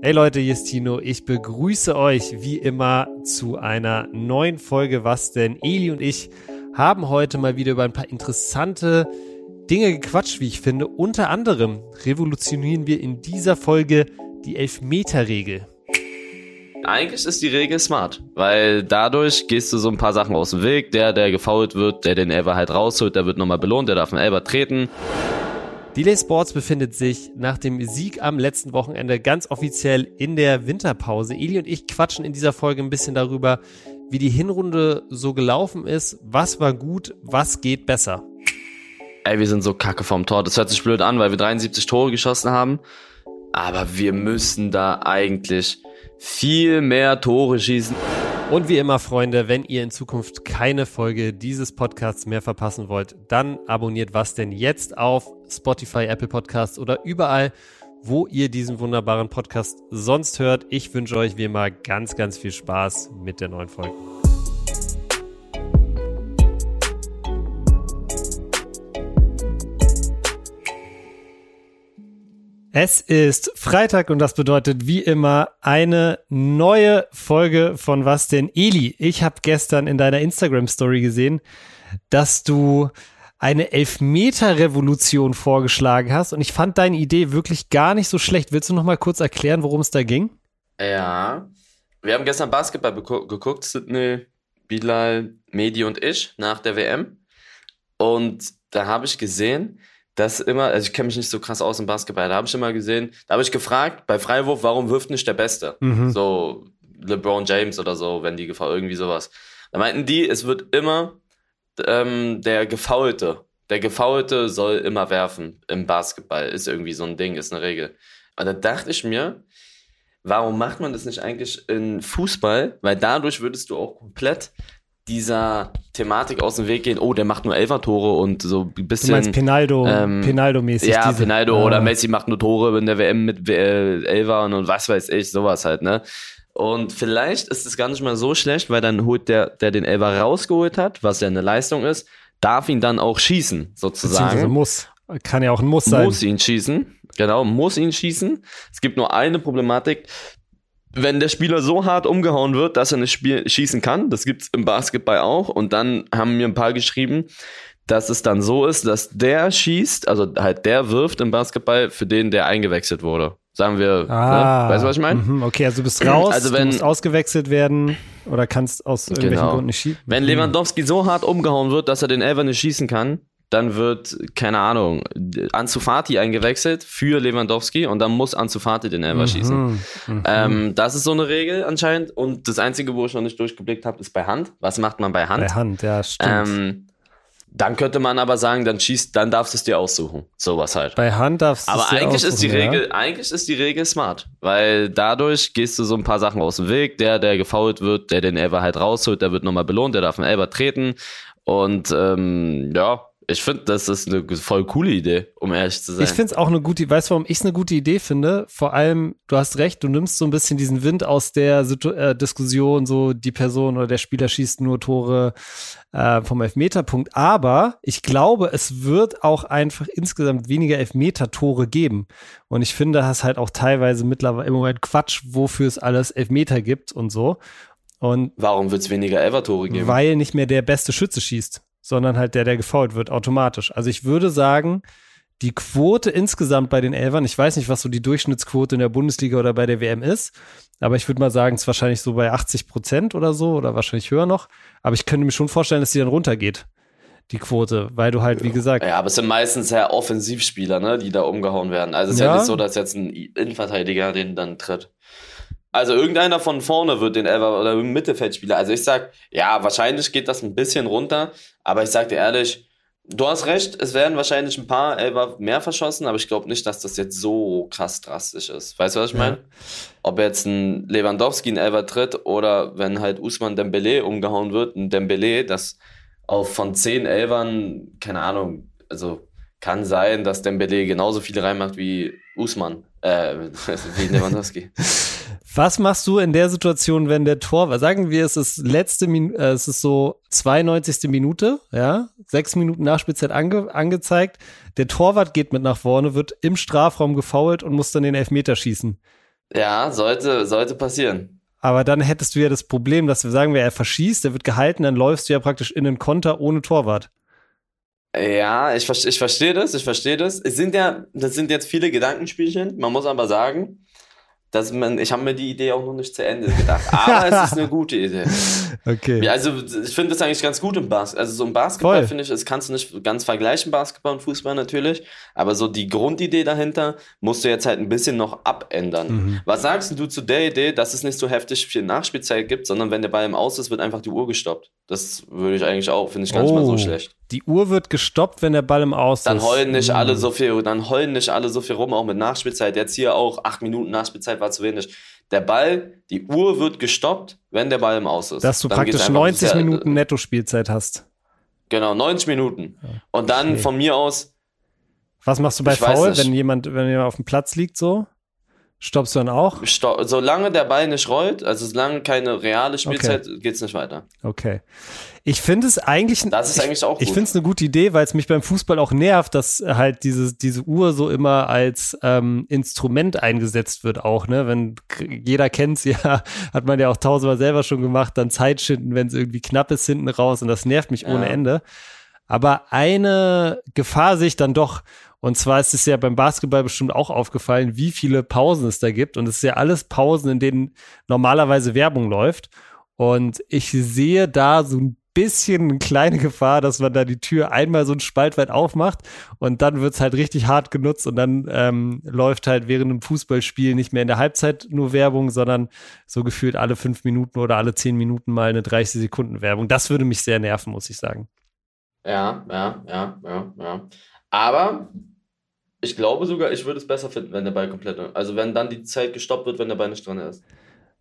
Hey Leute, hier ist Tino. Ich begrüße euch wie immer zu einer neuen Folge Was denn? Eli und ich haben heute mal wieder über ein paar interessante Dinge gequatscht, wie ich finde. Unter anderem revolutionieren wir in dieser Folge die Elfmeter-Regel. Eigentlich ist die Regel smart, weil dadurch gehst du so ein paar Sachen aus dem Weg. Der, der gefault wird, der den Elber halt rausholt, der wird nochmal belohnt, der darf einen Elber treten. Delay Sports befindet sich nach dem Sieg am letzten Wochenende ganz offiziell in der Winterpause. Eli und ich quatschen in dieser Folge ein bisschen darüber, wie die Hinrunde so gelaufen ist, was war gut, was geht besser. Ey, wir sind so kacke vom Tor. Das hört sich blöd an, weil wir 73 Tore geschossen haben. Aber wir müssen da eigentlich viel mehr Tore schießen. Und wie immer, Freunde, wenn ihr in Zukunft keine Folge dieses Podcasts mehr verpassen wollt, dann abonniert was denn jetzt auf Spotify, Apple Podcasts oder überall, wo ihr diesen wunderbaren Podcast sonst hört. Ich wünsche euch wie immer ganz, ganz viel Spaß mit der neuen Folge. Es ist Freitag und das bedeutet wie immer eine neue Folge von Was denn Eli. Ich habe gestern in deiner Instagram Story gesehen, dass du eine Elfmeter-Revolution vorgeschlagen hast und ich fand deine Idee wirklich gar nicht so schlecht. Willst du noch mal kurz erklären, worum es da ging? Ja, wir haben gestern Basketball geguckt, Sydney, Bilal, Medi und ich nach der WM und da habe ich gesehen, das immer, also ich kenne mich nicht so krass aus im Basketball, da habe ich immer gesehen, da habe ich gefragt, bei Freiwurf, warum wirft nicht der Beste? Mhm. So LeBron James oder so, wenn die Gefahr, irgendwie sowas. Da meinten die, es wird immer ähm, der Gefaulte, der Gefaulte soll immer werfen im Basketball, ist irgendwie so ein Ding, ist eine Regel. Und da dachte ich mir, warum macht man das nicht eigentlich in Fußball? Weil dadurch würdest du auch komplett dieser Thematik aus dem Weg gehen, oh, der macht nur Elfer-Tore und so ein bisschen. Du meinst Penaldo, ähm, Penaldo-mäßig. Ja, diese, Penaldo äh, oder Messi macht nur Tore in der WM mit äh, Elfern und was weiß ich, sowas halt, ne? Und vielleicht ist es gar nicht mal so schlecht, weil dann holt der, der den Elfer rausgeholt hat, was ja eine Leistung ist, darf ihn dann auch schießen, sozusagen. Also muss. Kann ja auch ein Muss sein. Muss ihn schießen. Genau, muss ihn schießen. Es gibt nur eine Problematik wenn der Spieler so hart umgehauen wird, dass er nicht spiel schießen kann, das gibt's im Basketball auch, und dann haben mir ein paar geschrieben, dass es dann so ist, dass der schießt, also halt der wirft im Basketball für den, der eingewechselt wurde. Sagen wir, ne? ah, ne? weißt du, was ich meine? Mhm, okay, also du bist raus, also wenn, du musst ausgewechselt werden oder kannst aus irgendwelchen genau. Gründen nicht schießen. Wenn Lewandowski so hart umgehauen wird, dass er den Elfer nicht schießen kann, dann wird, keine Ahnung, Ansu Fati eingewechselt für Lewandowski und dann muss Ansu Fati den Elfer mhm, schießen. Mhm. Ähm, das ist so eine Regel anscheinend und das Einzige, wo ich noch nicht durchgeblickt habe, ist bei Hand. Was macht man bei Hand? Bei Hand, ja, stimmt. Ähm, dann könnte man aber sagen, dann schießt, dann darfst du es dir aussuchen. Sowas halt. Bei Hand darfst du Aber eigentlich ist die Regel, ja? eigentlich ist die Regel smart, weil dadurch gehst du so ein paar Sachen aus dem Weg. Der, der gefault wird, der den Elber halt rausholt, der wird nochmal belohnt, der darf einen Elber treten. Und ähm, ja, ich finde, das ist eine voll coole Idee, um ehrlich zu sein. Ich finde es auch eine gute, weißt du, warum ich es eine gute Idee finde? Vor allem, du hast recht, du nimmst so ein bisschen diesen Wind aus der Situ äh, Diskussion, so die Person oder der Spieler schießt nur Tore äh, vom Elfmeterpunkt. Aber ich glaube, es wird auch einfach insgesamt weniger Elfmeter-Tore geben. Und ich finde das halt auch teilweise mittlerweile im Moment Quatsch, wofür es alles Elfmeter gibt und so. Und Warum wird es weniger Elfer-Tore geben? Weil nicht mehr der beste Schütze schießt sondern halt der, der gefault wird, automatisch. Also ich würde sagen, die Quote insgesamt bei den Elfern, ich weiß nicht, was so die Durchschnittsquote in der Bundesliga oder bei der WM ist, aber ich würde mal sagen, es ist wahrscheinlich so bei 80 Prozent oder so oder wahrscheinlich höher noch. Aber ich könnte mir schon vorstellen, dass die dann runtergeht, die Quote, weil du halt, wie gesagt. Ja, aber es sind meistens ja Offensivspieler, ne, die da umgehauen werden. Also es ist ja, ja nicht so, dass jetzt ein Innenverteidiger den dann tritt. Also irgendeiner von vorne wird den Elfer oder Mittelfeldspieler. Also ich sag, ja, wahrscheinlich geht das ein bisschen runter, aber ich sag dir ehrlich, du hast recht, es werden wahrscheinlich ein paar Elfer mehr verschossen, aber ich glaube nicht, dass das jetzt so krass drastisch ist. Weißt du, was ich meine? Ja. Ob jetzt ein Lewandowski ein Elfer tritt oder wenn halt Usman Dembele umgehauen wird, ein Dembele, das auf von zehn Elfern, keine Ahnung, also kann sein, dass Dembele genauso viele reinmacht wie Usman, äh, wie Lewandowski. Was machst du in der Situation, wenn der Tor, sagen wir, es ist letzte Min äh, es ist so 92. Minute, ja, sechs Minuten Nachspielzeit ange angezeigt, der Torwart geht mit nach vorne, wird im Strafraum gefoult und muss dann den Elfmeter schießen. Ja, sollte, sollte passieren. Aber dann hättest du ja das Problem, dass wir sagen wir, er verschießt, der wird gehalten, dann läufst du ja praktisch in den Konter ohne Torwart. Ja, ich, ich verstehe das, ich verstehe das. Es sind ja, das sind jetzt viele Gedankenspielchen. Man muss aber sagen, dass man, ich habe mir die Idee auch noch nicht zu Ende gedacht. Aber es ist eine gute Idee. Okay. Ja, also ich finde das eigentlich ganz gut im Basketball. Also so im Basketball finde ich, das kannst du nicht ganz vergleichen, Basketball und Fußball natürlich. Aber so die Grundidee dahinter musst du jetzt halt ein bisschen noch abändern. Mhm. Was sagst du zu der Idee, dass es nicht so heftig viel Nachspielzeit gibt, sondern wenn der Ball im Aus ist, wird einfach die Uhr gestoppt? Das würde ich eigentlich auch, finde ich gar nicht mal so oh. schlecht. Die Uhr wird gestoppt, wenn der Ball im Aus dann ist. Dann heulen nicht alle so viel, dann heulen nicht alle so viel rum, auch mit Nachspielzeit. Jetzt hier auch acht Minuten Nachspielzeit war zu wenig der Ball, die Uhr wird gestoppt, wenn der Ball im Aus ist. Dass du dann praktisch 90 Minuten Netto-Spielzeit hast. Genau, 90 Minuten. Und dann okay. von mir aus. Was machst du bei Foul, wenn jemand, wenn jemand auf dem Platz liegt so? Stoppst du dann auch? Stopp, solange der Ball nicht rollt, also solange keine reale Spielzeit, okay. geht es nicht weiter. Okay. Ich finde es eigentlich. Das ist eigentlich auch gut. Ich finde es eine gute Idee, weil es mich beim Fußball auch nervt, dass halt diese, diese Uhr so immer als ähm, Instrument eingesetzt wird, auch, ne? Wenn jeder kennt es ja, hat man ja auch tausendmal selber schon gemacht, dann Zeit schinden, wenn es irgendwie knapp ist, hinten raus und das nervt mich ja. ohne Ende. Aber eine Gefahr sehe ich dann doch. Und zwar ist es ja beim Basketball bestimmt auch aufgefallen, wie viele Pausen es da gibt. Und es ist ja alles Pausen, in denen normalerweise Werbung läuft. Und ich sehe da so ein bisschen eine kleine Gefahr, dass man da die Tür einmal so ein Spalt weit aufmacht und dann wird es halt richtig hart genutzt und dann ähm, läuft halt während einem Fußballspiel nicht mehr in der Halbzeit nur Werbung, sondern so gefühlt alle fünf Minuten oder alle zehn Minuten mal eine 30 Sekunden Werbung. Das würde mich sehr nerven, muss ich sagen. Ja, ja, ja, ja, ja. Aber ich glaube sogar, ich würde es besser finden, wenn der Ball komplett, also wenn dann die Zeit gestoppt wird, wenn der Ball nicht dran ist.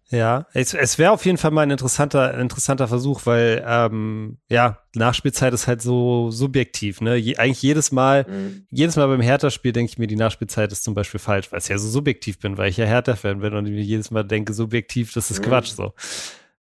Ja, es, es wäre auf jeden Fall mal ein interessanter, interessanter Versuch, weil ähm, ja, Nachspielzeit ist halt so subjektiv, ne? Je, eigentlich jedes Mal, mhm. jedes Mal beim Hertha-Spiel denke ich mir, die Nachspielzeit ist zum Beispiel falsch, weil ich ja so subjektiv bin, weil ich ja Hertha-Fan bin und mir jedes Mal denke, subjektiv, das ist mhm. Quatsch so.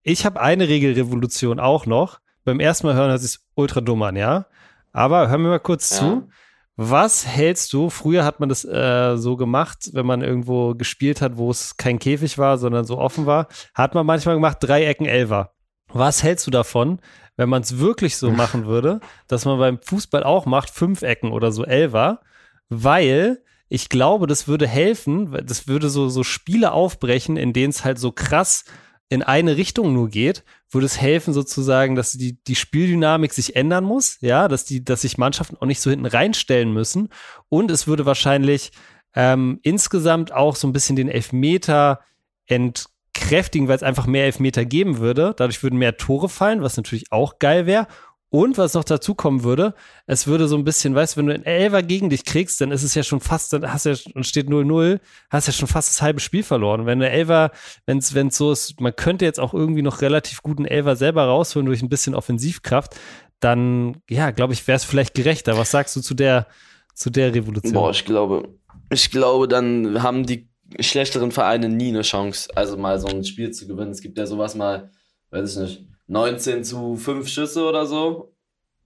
Ich habe eine Regelrevolution auch noch. Beim ersten Mal hören hört sich ultra dumm an, ja. Aber hören wir mal kurz ja. zu. Was hältst du? Früher hat man das äh, so gemacht, wenn man irgendwo gespielt hat, wo es kein Käfig war, sondern so offen war, hat man manchmal gemacht drei Ecken Elfer. Was hältst du davon, wenn man es wirklich so machen würde, dass man beim Fußball auch macht fünf Ecken oder so Elfer, weil ich glaube, das würde helfen, das würde so so Spiele aufbrechen, in denen es halt so krass in eine Richtung nur geht, würde es helfen sozusagen, dass die, die Spieldynamik sich ändern muss, ja, dass die, dass sich Mannschaften auch nicht so hinten reinstellen müssen. Und es würde wahrscheinlich ähm, insgesamt auch so ein bisschen den Elfmeter entkräftigen, weil es einfach mehr Elfmeter geben würde. Dadurch würden mehr Tore fallen, was natürlich auch geil wäre. Und was noch dazu kommen würde, es würde so ein bisschen, weißt du, wenn du einen Elfer gegen dich kriegst, dann ist es ja schon fast, dann hast du ja, und steht 0-0, hast ja schon fast das halbe Spiel verloren. Wenn der Elfer, wenn es so ist, man könnte jetzt auch irgendwie noch relativ guten Elfer selber rausholen durch ein bisschen Offensivkraft, dann, ja, glaube ich, wäre es vielleicht gerechter. Was sagst du zu der, zu der Revolution? Boah, ich glaube, ich glaube, dann haben die schlechteren Vereine nie eine Chance, also mal so ein Spiel zu gewinnen. Es gibt ja sowas mal, weiß ich nicht, 19 zu 5 Schüsse oder so.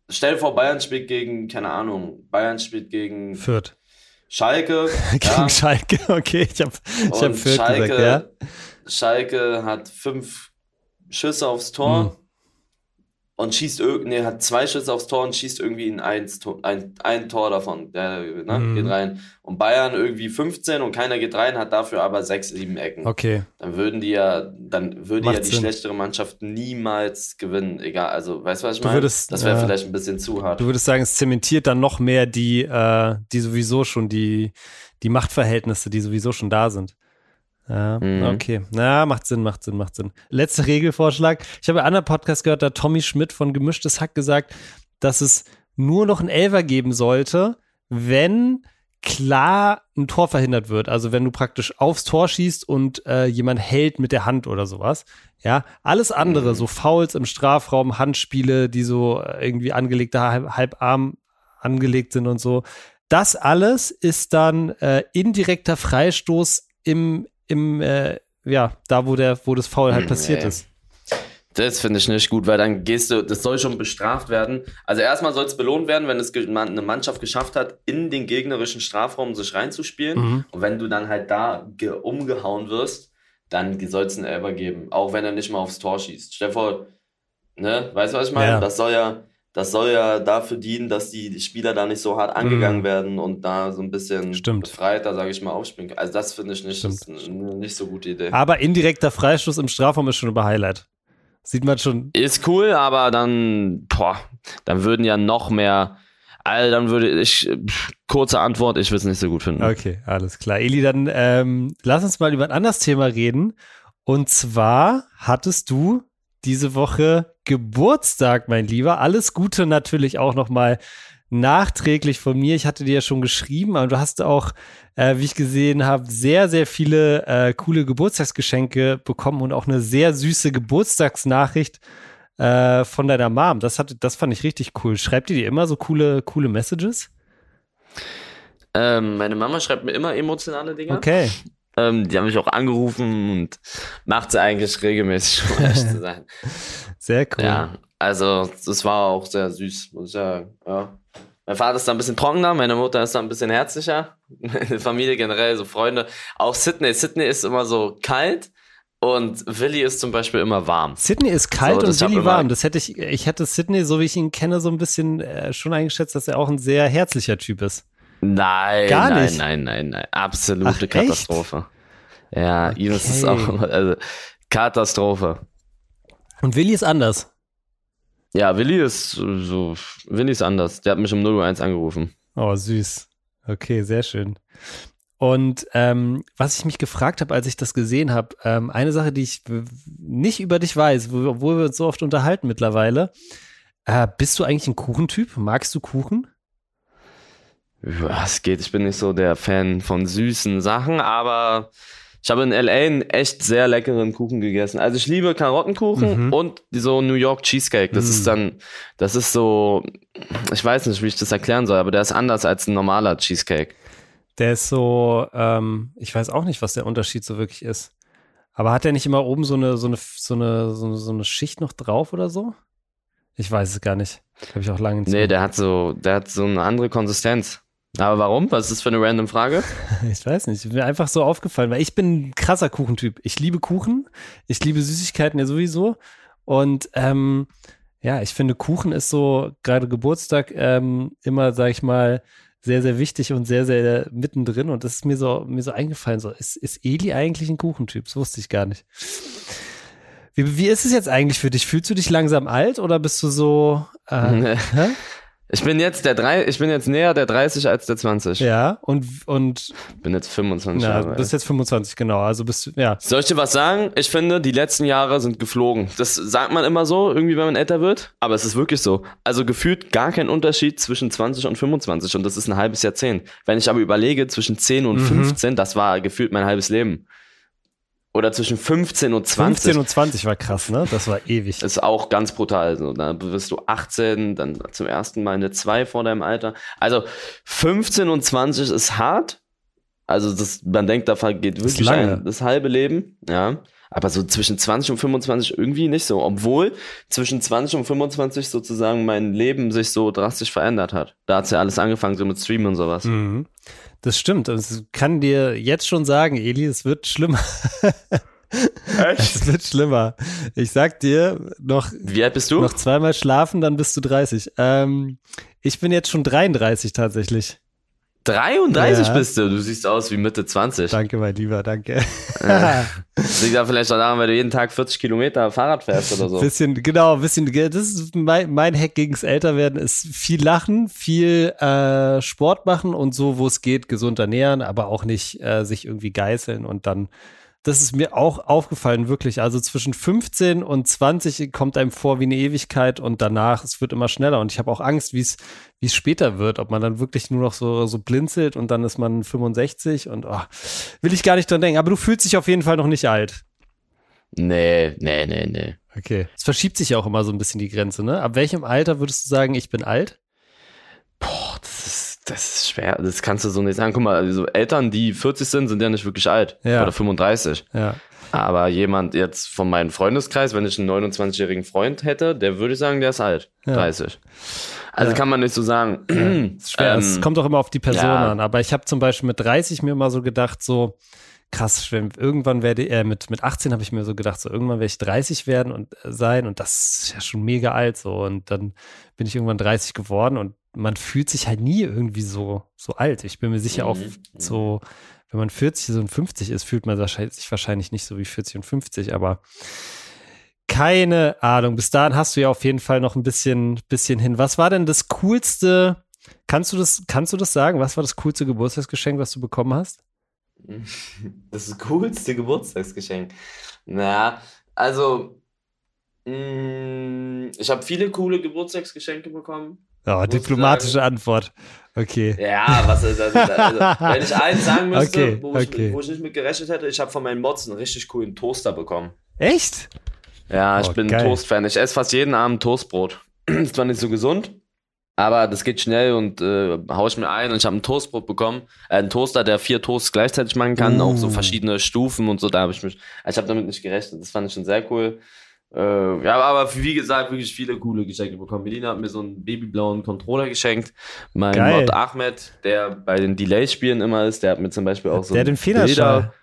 Stell dir vor, Bayern spielt gegen, keine Ahnung, Bayern spielt gegen Fürth. Schalke. gegen ja. Schalke, okay, ich habe ich hab Fürth Schalke, gesagt, ja. Schalke hat fünf Schüsse aufs Tor. Mhm und schießt irgendwie, hat zwei Schüsse aufs Tor und schießt irgendwie in eins, ein, ein Tor davon. Der ne, mhm. geht rein. Und Bayern irgendwie 15 und keiner geht rein, hat dafür aber sechs, sieben Ecken. Okay. Dann würden die ja, dann würde Macht ja die Sinn. schlechtere Mannschaft niemals gewinnen. Egal, also weißt du, was ich meine? Das wäre äh, vielleicht ein bisschen zu hart. Du würdest sagen, es zementiert dann noch mehr die, äh, die sowieso schon die, die Machtverhältnisse, die sowieso schon da sind. Ja, mhm. okay. Na, macht Sinn, macht Sinn, macht Sinn. Letzter Regelvorschlag. Ich habe einen anderen Podcast gehört, da hat Tommy Schmidt von Gemischtes Hack gesagt, dass es nur noch ein Elfer geben sollte, wenn klar ein Tor verhindert wird. Also wenn du praktisch aufs Tor schießt und äh, jemand hält mit der Hand oder sowas. Ja, alles andere, mhm. so Fouls im Strafraum, Handspiele, die so äh, irgendwie angelegte halb, halbarm angelegt sind und so. Das alles ist dann äh, indirekter Freistoß im im, äh, ja, da wo der, wo das Foul halt hm, passiert nee. ist. Das finde ich nicht gut, weil dann gehst du, das soll schon bestraft werden. Also erstmal soll es belohnt werden, wenn es eine Mannschaft geschafft hat, in den gegnerischen Strafraum sich reinzuspielen. Mhm. Und wenn du dann halt da umgehauen wirst, dann soll es einen Elber geben, auch wenn er nicht mal aufs Tor schießt. Stell vor, ne, weißt du, was ich meine? Ja. Das soll ja, das soll ja dafür dienen, dass die Spieler da nicht so hart angegangen mhm. werden und da so ein bisschen Stimmt. befreiter, sage ich mal, aufspringen. Also das finde ich nicht, nicht so gute Idee. Aber indirekter Freistoß im Strafraum ist schon über Highlight. Sieht man schon. Ist cool, aber dann, boah, dann würden ja noch mehr. Also dann würde ich, kurze Antwort, ich würde es nicht so gut finden. Okay, alles klar. Eli, dann ähm, lass uns mal über ein anderes Thema reden. Und zwar hattest du diese Woche Geburtstag, mein Lieber. Alles Gute natürlich auch nochmal nachträglich von mir. Ich hatte dir ja schon geschrieben, aber du hast auch, äh, wie ich gesehen habe, sehr, sehr viele äh, coole Geburtstagsgeschenke bekommen und auch eine sehr süße Geburtstagsnachricht äh, von deiner Mom. Das, hat, das fand ich richtig cool. Schreibt die dir immer so coole, coole Messages? Ähm, meine Mama schreibt mir immer emotionale Dinge. Okay. Ähm, die haben mich auch angerufen und macht sie eigentlich regelmäßig, um ehrlich zu sein. Sehr cool. Ja, also das war auch sehr süß, muss ich sagen. Ja. Mein Vater ist da ein bisschen trockener, meine Mutter ist da ein bisschen herzlicher. Meine Familie generell, so Freunde. Auch Sydney. Sydney ist immer so kalt und Willi ist zum Beispiel immer warm. Sydney ist kalt so, und Willi warm. Das hätte ich, ich hätte Sydney, so wie ich ihn kenne, so ein bisschen äh, schon eingeschätzt, dass er auch ein sehr herzlicher Typ ist. Nein, Gar nein, nicht. nein, nein, nein. Absolute Ach, Katastrophe. Echt? Ja, okay. Ines ist auch, also, Katastrophe. Und Willi ist anders. Ja, Willi ist so, Willi ist anders. Der hat mich um 0 angerufen. Oh, süß. Okay, sehr schön. Und ähm, was ich mich gefragt habe, als ich das gesehen habe, ähm, eine Sache, die ich nicht über dich weiß, wo, wo wir uns so oft unterhalten mittlerweile, äh, bist du eigentlich ein Kuchentyp? Magst du Kuchen? Es geht. Ich bin nicht so der Fan von süßen Sachen, aber ich habe in LA einen echt sehr leckeren Kuchen gegessen. Also ich liebe Karottenkuchen mhm. und so New York Cheesecake. Das mhm. ist dann, das ist so, ich weiß nicht, wie ich das erklären soll, aber der ist anders als ein normaler Cheesecake. Der ist so, ähm, ich weiß auch nicht, was der Unterschied so wirklich ist. Aber hat der nicht immer oben so eine, so eine, so eine, so eine, so eine Schicht noch drauf oder so? Ich weiß es gar nicht. Habe ich auch lange nicht. Nee, der hat so, der hat so eine andere Konsistenz. Aber warum? Was ist das für eine random Frage? Ich weiß nicht. Mir einfach so aufgefallen, weil ich bin ein krasser Kuchentyp. Ich liebe Kuchen. Ich liebe Süßigkeiten ja sowieso. Und ähm, ja, ich finde, Kuchen ist so, gerade Geburtstag, ähm, immer, sag ich mal, sehr, sehr wichtig und sehr, sehr mittendrin. Und das ist mir so, mir so eingefallen. So, ist, ist Eli eigentlich ein Kuchentyp? Das wusste ich gar nicht. Wie, wie ist es jetzt eigentlich für dich? Fühlst du dich langsam alt oder bist du so? Äh, Ich bin jetzt der drei, ich bin jetzt näher der 30 als der 20. Ja, und, und. Bin jetzt 25 ja, Jahre. Bist jetzt 25, genau. Also bist ja. Soll ich dir was sagen? Ich finde, die letzten Jahre sind geflogen. Das sagt man immer so, irgendwie, wenn man älter wird. Aber es ist wirklich so. Also gefühlt gar kein Unterschied zwischen 20 und 25. Und das ist ein halbes Jahrzehnt. Wenn ich aber überlege, zwischen 10 und mhm. 15, das war gefühlt mein halbes Leben. Oder zwischen 15 und 20. 15 und 20 war krass, ne? Das war ewig. Ist auch ganz brutal. So, da wirst du 18, dann zum ersten Mal eine 2 vor deinem Alter. Also 15 und 20 ist hart. Also das, man denkt, da geht wirklich das, ein, das halbe Leben. Ja. Aber so zwischen 20 und 25 irgendwie nicht so. Obwohl zwischen 20 und 25 sozusagen mein Leben sich so drastisch verändert hat. Da hat's ja alles angefangen, so mit Streamen und sowas. Mhm. Das stimmt. Das kann dir jetzt schon sagen, Eli, es wird schlimmer. Echt? Es wird schlimmer. Ich sag dir, noch, Wie alt bist du? noch zweimal schlafen, dann bist du 30. Ähm, ich bin jetzt schon 33 tatsächlich. 33 ja. bist du. Du siehst aus wie Mitte 20. Danke, mein Lieber, danke. Ja. Das liegt ja vielleicht auch daran, weil du jeden Tag 40 Kilometer Fahrrad fährst oder so. Bisschen, genau, bisschen, das ist mein, mein Hack gegens Älterwerden, ist viel lachen, viel äh, Sport machen und so, wo es geht, gesund ernähren, aber auch nicht äh, sich irgendwie geißeln und dann das ist mir auch aufgefallen, wirklich. Also zwischen 15 und 20 kommt einem vor wie eine Ewigkeit und danach, es wird immer schneller. Und ich habe auch Angst, wie es wie es später wird, ob man dann wirklich nur noch so, so blinzelt und dann ist man 65 und oh, will ich gar nicht dran denken. Aber du fühlst dich auf jeden Fall noch nicht alt. Nee, nee, nee, nee. Okay. Es verschiebt sich ja auch immer so ein bisschen die Grenze, ne? Ab welchem Alter würdest du sagen, ich bin alt? Boah, das ist das ist schwer. Das kannst du so nicht sagen. Guck mal, also Eltern, die 40 sind, sind ja nicht wirklich alt. Ja. Oder 35. Ja. Aber jemand jetzt von meinem Freundeskreis, wenn ich einen 29-jährigen Freund hätte, der würde ich sagen, der ist alt. Ja. 30. Also Ja. kann man nicht so sagen. Ist schwer. es Ähm, kommt auch immer auf die Person an. Aber ich habe zum Beispiel mit 30 mir mal so gedacht, so krass, wenn, irgendwann werde äh, mit, mit 18 habe ich mir so gedacht, so irgendwann werde ich 30 werden und äh, sein und das ist ja schon mega alt so. Und dann bin ich irgendwann 30 geworden und man fühlt sich halt nie irgendwie so, so alt. Ich bin mir sicher auch Mhm. so, wenn man 40 und 50 ist, fühlt man sich wahrscheinlich nicht so wie 40 und 50, aber keine Ahnung. Bis dahin hast du ja auf jeden Fall noch ein bisschen, bisschen hin. Was war denn das coolste? Kannst du das, kannst du das sagen? Was war das coolste Geburtstagsgeschenk, was du bekommen hast? Das coolste Geburtstagsgeschenk. Na, also, mh, ich habe viele coole Geburtstagsgeschenke bekommen. Oh, diplomatische sagen. Antwort. Okay. Ja, was ist das? Also, wenn ich eins sagen müsste, Okay, wo, ich, okay. wo ich nicht mit gerechnet hätte, ich habe von meinen Mods einen richtig coolen Toaster bekommen. Echt? Ja, ich Oh, bin geil. Toast-Fan. Ich esse fast jeden Abend Toastbrot. ist zwar nicht so gesund, aber das geht schnell und äh, hau ich mir ein und ich habe ein Toastbrot bekommen. Äh, einen Toaster, der vier Toasts gleichzeitig machen kann, Uh. auch so verschiedene Stufen und so. Da habe ich mich, also ich habe damit nicht gerechnet. Das fand ich schon sehr cool. Äh, ja, aber wie gesagt, wirklich viele coole Geschenke bekommen. Melina hat mir so einen babyblauen Controller geschenkt. Mein Geil. Mod Ahmed, der bei den Delay-Spielen immer ist, der hat mir zum Beispiel auch so Der hat den Fehlerschall.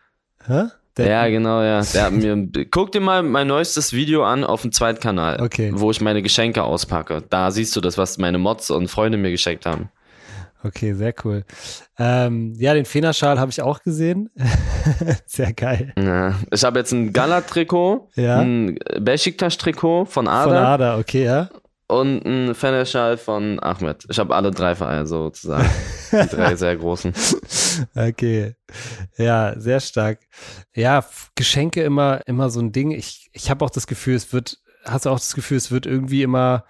Hä? Der, ja, genau, ja. Der hat mir, guck dir mal mein neuestes Video an auf dem zweiten Kanal, Okay. wo ich meine Geschenke auspacke. Da siehst du das, was meine Mods und Freunde mir geschenkt haben. Okay, sehr cool. Ähm, ja, den Fehlerschal habe ich auch gesehen. sehr geil. Ja. Ich habe jetzt ein Gala-Trikot, Ja. ein Besiktas-Trikot von Von Ada Ada, okay, ja. und ein Fenerschal von Ahmed. Ich habe alle drei Vereine sozusagen. Die drei sehr großen. Okay. Ja, sehr stark. Ja, Geschenke immer, immer so ein Ding. Ich, ich habe auch das Gefühl, es wird, hast du auch das Gefühl, es wird irgendwie immer,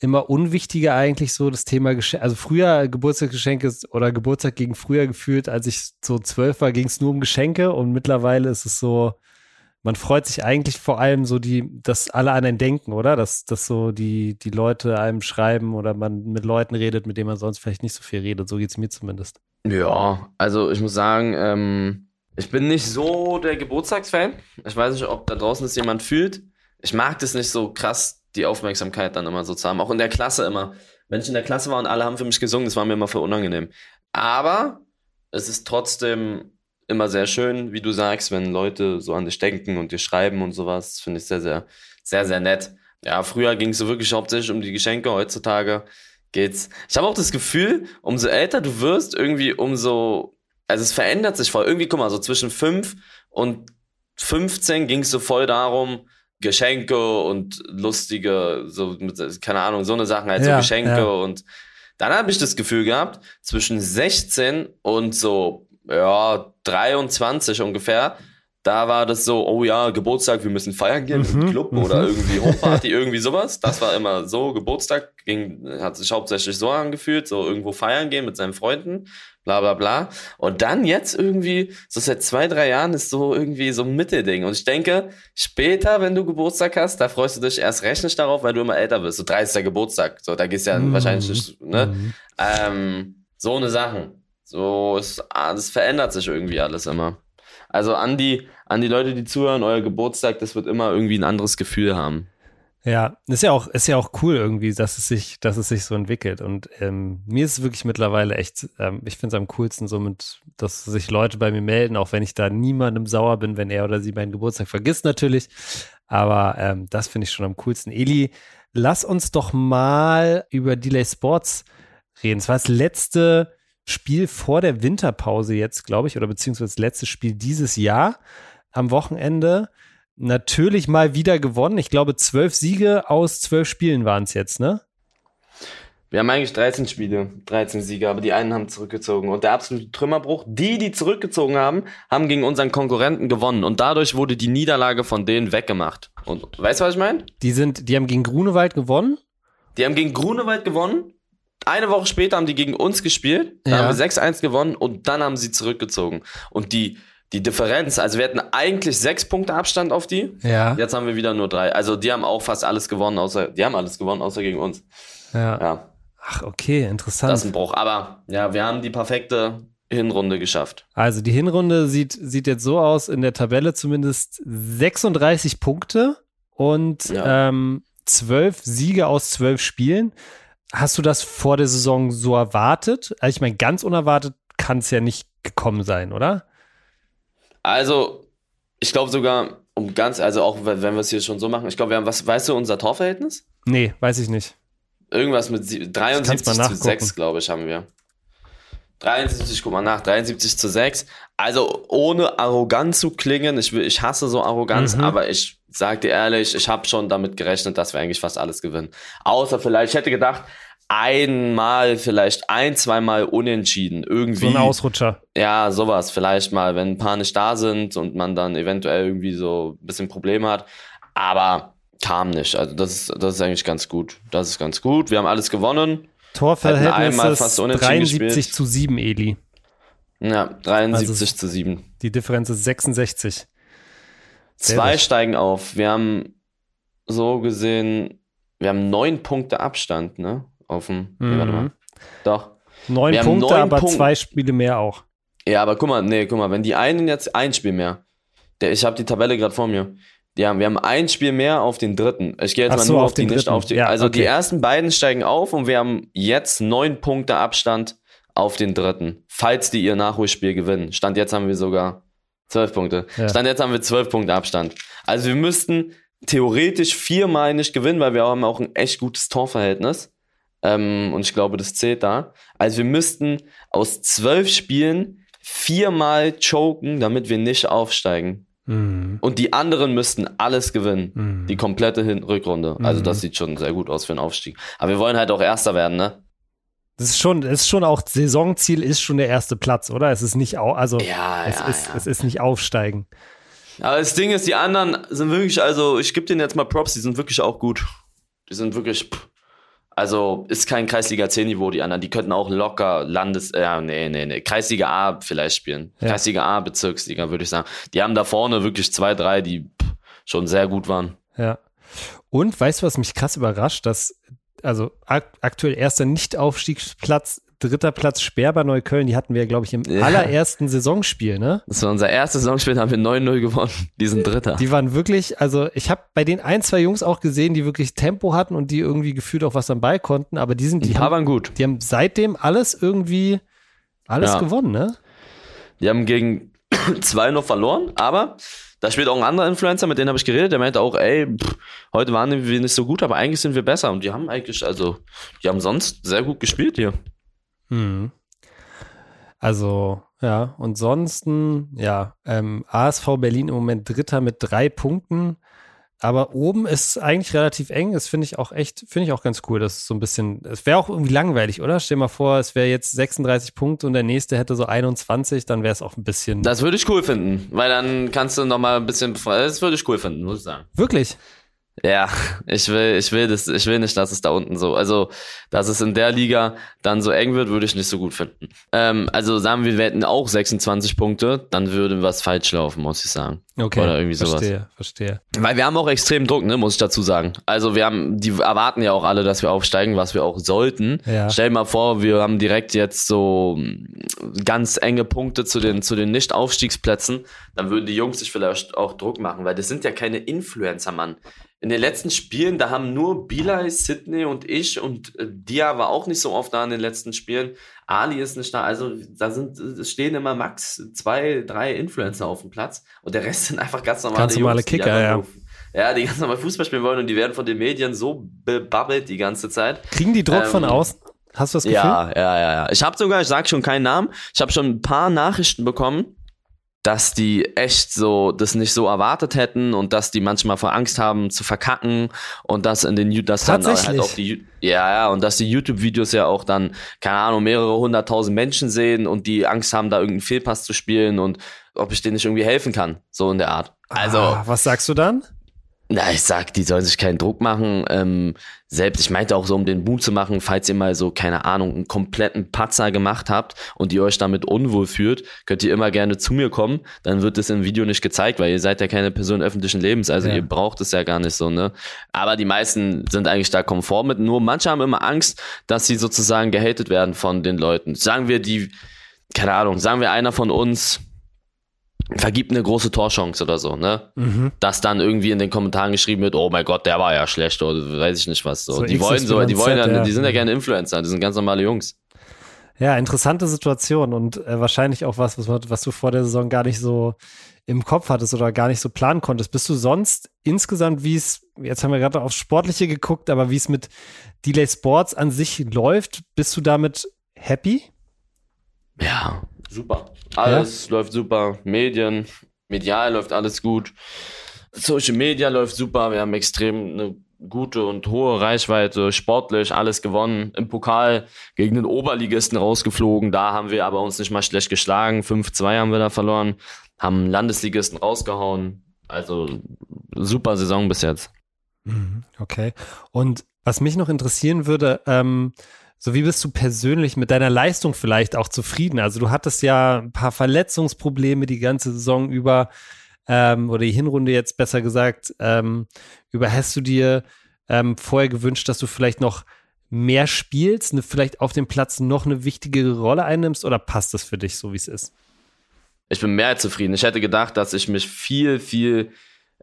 immer unwichtiger eigentlich so das Thema Geschenke. Also früher Geburtstagsgeschenke oder Geburtstag gegen früher gefühlt, als ich so zwölf war, ging es nur um Geschenke und mittlerweile ist es so, man freut sich eigentlich vor allem so die, dass alle an einen denken, oder? Dass, dass so die, die Leute einem schreiben oder man mit Leuten redet, mit denen man sonst vielleicht nicht so viel redet. So geht's mir zumindest. Ja, also ich muss sagen, ähm, ich bin nicht so der Geburtstagsfan. Ich weiß nicht, ob da draußen das jemand fühlt. Ich mag das nicht so krass, die Aufmerksamkeit dann immer so zu haben. Auch in der Klasse immer. Wenn ich in der Klasse war und alle haben für mich gesungen, das war mir immer für unangenehm. Aber es ist trotzdem immer sehr schön, wie du sagst, wenn Leute so an dich denken und dir schreiben und sowas. Finde ich sehr, sehr, sehr, sehr nett. Ja, früher ging es so wirklich hauptsächlich um die Geschenke. Heutzutage geht's. Ich habe auch das Gefühl, umso älter du wirst, irgendwie umso, also es verändert sich voll. Irgendwie, guck mal, so zwischen 5 und 15 ging es so voll darum, Geschenke und lustige, so, mit, keine Ahnung, so eine Sachen, halt so Ja, Geschenke ja. und dann habe ich das Gefühl gehabt, zwischen 16 und so, ja, 23 ungefähr, da war das so, oh ja, Geburtstag, wir müssen feiern gehen Mhm, im Club mhm. oder irgendwie Hochparty, irgendwie sowas. Das war immer so, Geburtstag ging, hat sich hauptsächlich so angefühlt, so irgendwo feiern gehen mit seinen Freunden, bla bla bla. Und dann jetzt irgendwie, so seit zwei, drei Jahren ist so irgendwie so ein Mittelding. Und ich denke, später, wenn du Geburtstag hast, da freust du dich erst recht nicht darauf, weil du immer älter wirst. So 30. Geburtstag, so da gehst du ja Mhm. wahrscheinlich nicht, ne? Mhm. Ähm, so eine Sachen. So, es, ah, das verändert sich irgendwie alles immer. Also an die, an die Leute, die zuhören, euer Geburtstag, das wird immer irgendwie ein anderes Gefühl haben. Ja, ist ja auch, ist ja auch cool irgendwie, dass es sich, dass es sich so entwickelt. Und ähm, mir ist es wirklich mittlerweile echt, ähm, ich finde es am coolsten so mit, dass sich Leute bei mir melden, auch wenn ich da niemandem sauer bin, wenn er oder sie meinen Geburtstag vergisst natürlich. Aber ähm, das finde ich schon am coolsten. Eli, lass uns doch mal über Delay Sports reden. Es war das letzte Spiel vor der Winterpause jetzt, glaube ich, oder beziehungsweise das letzte Spiel dieses Jahr am Wochenende. Natürlich mal wieder gewonnen. Ich glaube, zwölf Siege aus zwölf Spielen waren es jetzt, ne? Wir haben eigentlich 13 Spiele, 13 Siege, aber die einen haben zurückgezogen. Und der absolute Trümmerbruch, die, die zurückgezogen haben, haben gegen unseren Konkurrenten gewonnen. Und dadurch wurde die Niederlage von denen weggemacht. Und weißt du, was ich meine? Die sind, die haben gegen Grunewald gewonnen. Die haben gegen Grunewald gewonnen. Eine Woche später haben die gegen uns gespielt. Da Ja. haben wir 6-1 gewonnen und dann haben sie zurückgezogen. Und die, die Differenz, also wir hatten eigentlich sechs Punkte Abstand auf die. Ja. Jetzt haben wir wieder nur drei. Also die haben auch fast alles gewonnen, außer, die haben alles gewonnen, außer gegen uns. ja. Ja. Ach, okay, interessant. Das ist ein Bruch. Aber ja, wir haben die perfekte Hinrunde geschafft. Also die Hinrunde sieht, sieht jetzt so aus, in der Tabelle zumindest 36 Punkte und Ja. ähm, 12 Siege aus 12 Spielen. Hast du das vor der Saison so erwartet? Also ich meine, ganz unerwartet kann es ja nicht gekommen sein, oder? Also, ich glaube sogar, um ganz, also auch wenn wir es hier schon so machen, ich glaube, wir haben, was, weißt du, unser Torverhältnis? Nee, weiß ich nicht. Irgendwas mit sie- 73 mal zu nachgucken. 6, glaube ich, haben wir. 73, guck mal nach, 73 zu 6. Also ohne arrogant zu klingen, ich, will, ich hasse so Arroganz, Mhm. aber ich sag dir ehrlich, ich habe schon damit gerechnet, dass wir eigentlich fast alles gewinnen. Außer vielleicht, ich hätte gedacht, einmal, vielleicht ein, zweimal unentschieden. Irgendwie. So ein Ausrutscher. Ja, sowas. Vielleicht mal, wenn ein paar nicht da sind und man dann eventuell irgendwie so ein bisschen Probleme hat. Aber kam nicht. Also das ist, das ist eigentlich ganz gut. Das ist ganz gut. Wir haben alles gewonnen. Torverhältnis fast unentschieden 73 gespielt. zu 7, Eli. Ja, 73 Also- zu 7. Die Differenz ist 66. Sehr Zwei gut. steigen auf. Wir haben so gesehen, wir haben neun Punkte Abstand, ne? Auf dem. Nee, warte Mhm. mal. Doch. Neun Wir Punkte, neun aber Punkte. zwei Spiele mehr auch. Ja, aber guck mal, nee, guck mal, wenn die einen jetzt ein Spiel mehr, der, ich habe die Tabelle gerade vor mir. Die haben, wir haben ein Spiel mehr auf den dritten. Ich gehe jetzt Ach mal so, nur auf auf die nicht dritten. auf die. Ja, also die okay. ersten beiden steigen auf und wir haben jetzt neun Punkte Abstand auf den dritten. Falls die ihr Nachholspiel gewinnen. Stand jetzt haben wir sogar zwölf Punkte. Ja. Stand jetzt haben wir zwölf Punkte Abstand. Also wir müssten theoretisch viermal nicht gewinnen, weil wir haben auch ein echt gutes Torverhältnis. Ähm, und ich glaube, das zählt da. Also wir müssten aus zwölf Spielen viermal choken, damit wir nicht aufsteigen. Mhm. Und die anderen müssten alles gewinnen. Mhm. Die komplette Hin Rückrunde. Also Mhm. das sieht schon sehr gut aus für einen Aufstieg. Aber wir wollen halt auch Erster werden, ne? Das ist schon, das ist schon auch Saisonziel ist schon der erste Platz, oder? Es ist nicht au also Ja, es, ja, ist, ja. es ist nicht aufsteigen. Aber das Ding ist, die anderen sind wirklich, also ich gebe denen jetzt mal Props, die sind wirklich auch gut. Die sind wirklich, pff. Also ist kein Kreisliga C-Niveau, die anderen. Die könnten auch locker Landes, ja, nee, nee, nee, Kreisliga A vielleicht spielen. Ja. Kreisliga A, Bezirksliga, würde ich sagen. Die haben da vorne wirklich zwei, drei, die pff, schon sehr gut waren. Ja. Und weißt du, was mich krass überrascht, dass also ak aktuell erster Nicht-Aufstiegsplatz, dritter Platz Sperber Neukölln, die hatten wir, glaube ich, im Ja. allerersten Saisonspiel, ne? Das war unser erstes Saisonspiel, da haben wir 9-0 gewonnen. Die sind Dritter. Die waren wirklich, also ich habe bei den ein, zwei Jungs auch gesehen, die wirklich Tempo hatten und die irgendwie gefühlt auch was am Ball konnten, aber die sind, die paar haben, waren gut. die haben seitdem alles irgendwie, alles Ja. gewonnen, ne? Die haben gegen zwei noch verloren, aber da spielt auch ein anderer Influencer, mit dem habe ich geredet, der meinte auch, ey, pff, heute waren wir nicht so gut, aber eigentlich sind wir besser. Und die haben eigentlich, also, die haben sonst sehr gut gespielt hier. Mhm. Also, ja, und ansonsten, ja, ähm, ASV Berlin im Moment Dritter mit drei Punkten. Aber oben ist eigentlich relativ eng. Das finde ich auch echt, finde ich auch ganz cool. Das ist so ein bisschen, es wäre auch irgendwie langweilig, oder? Stell dir mal vor, es wäre jetzt 36 Punkte und der nächste hätte so 21, dann wäre es auch ein bisschen. Das würde ich cool finden, weil dann kannst du nochmal ein bisschen, das würde ich cool finden, muss ich sagen. Wirklich? Ja, ich will, ich will das, ich will nicht, dass es da unten so, also, dass es in der Liga dann so eng wird, würde ich nicht so gut finden. Ähm, also sagen wir, wir hätten auch 26 Punkte, dann würde was falsch laufen, muss ich sagen. Okay. Oder irgendwie sowas. Verstehe, verstehe. Weil wir haben auch extrem Druck, ne, muss ich dazu sagen. Also wir haben, die erwarten ja auch alle, dass wir aufsteigen, was wir auch sollten. Ja. Stell dir mal vor, wir haben direkt jetzt so mm, ganz enge Punkte zu den, zu den Nicht-Aufstiegsplätzen, dann würden die Jungs sich vielleicht auch Druck machen, weil das sind ja keine Influencer, Mann. In den letzten Spielen, da haben nur Bilal, Sidney und ich und äh, Dia war auch nicht so oft da in den letzten Spielen. Ali ist nicht da, also da sind, es stehen immer max zwei, drei Influencer auf dem Platz und der Rest sind einfach ganz normale Ganz normale Jungs, Kicker, ja. Ja, die ganz normal Fußball spielen wollen und die werden von den Medien so bebabbelt die ganze Zeit. Kriegen die Druck von Ähm, außen? Hast du das Gefühl? Ja, ja, ja, ja. Ich habe sogar, ich sag schon keinen Namen, ich habe schon ein paar Nachrichten bekommen, dass die echt so das nicht so erwartet hätten und dass die manchmal vor Angst haben zu verkacken und dass in den dass dann halt Tatsächlich? auch die ja ja und dass die YouTube Videos ja auch dann keine Ahnung mehrere hunderttausend Menschen sehen und die Angst haben da irgendeinen Fehlpass zu spielen und ob ich denen nicht irgendwie helfen kann so in der Art. Also Ah, was sagst du dann? Na, ich sag, die sollen sich keinen Druck machen. Ähm, selbst, ich meinte auch so, um den Boom zu machen, falls ihr mal so, keine Ahnung, einen kompletten Patzer gemacht habt und ihr euch damit unwohl fühlt, könnt ihr immer gerne zu mir kommen. Dann wird das im Video nicht gezeigt, weil ihr seid ja keine Person öffentlichen Lebens. Also ja. ihr braucht es ja gar nicht so, ne? Aber die meisten sind eigentlich da komfort mit. Nur manche haben immer Angst, dass sie sozusagen gehatet werden von den Leuten. Sagen wir die, keine Ahnung, sagen wir einer von uns, vergibt eine große Torchance oder so, ne? Mhm. Dass dann irgendwie in den Kommentaren geschrieben wird, oh mein Gott, der war ja schlecht oder weiß ich nicht was. So, so die wollen so, die wollen ja, die sind ja gerne Influencer, die sind ganz normale Jungs. Ja, interessante Situation und äh, wahrscheinlich auch was, was, was du vor der Saison gar nicht so im Kopf hattest oder gar nicht so planen konntest. Bist du sonst insgesamt, wie es, jetzt haben wir gerade aufs Sportliche geguckt, aber wie es mit Delay Sports an sich läuft, bist du damit happy? Ja, super. Alles ja? läuft super. Medien, medial läuft alles gut. Social Media läuft super. Wir haben extrem eine gute und hohe Reichweite, sportlich, alles gewonnen. Im Pokal gegen den Oberligisten rausgeflogen. Da haben wir aber uns nicht mal schlecht geschlagen. 5-2 haben wir da verloren. Haben Landesligisten rausgehauen. Also super Saison bis jetzt. Mhm, okay. Und was mich noch interessieren würde, ähm, so wie bist du persönlich mit deiner Leistung vielleicht auch zufrieden? Also du hattest ja ein paar Verletzungsprobleme die ganze Saison über ähm, oder die Hinrunde jetzt besser gesagt. Ähm, über hast du dir ähm, vorher gewünscht, dass du vielleicht noch mehr spielst, ne, vielleicht auf dem Platz noch eine wichtigere Rolle einnimmst oder passt das für dich so, wie es ist? Ich bin mehr als zufrieden. Ich hätte gedacht, dass ich mich viel, viel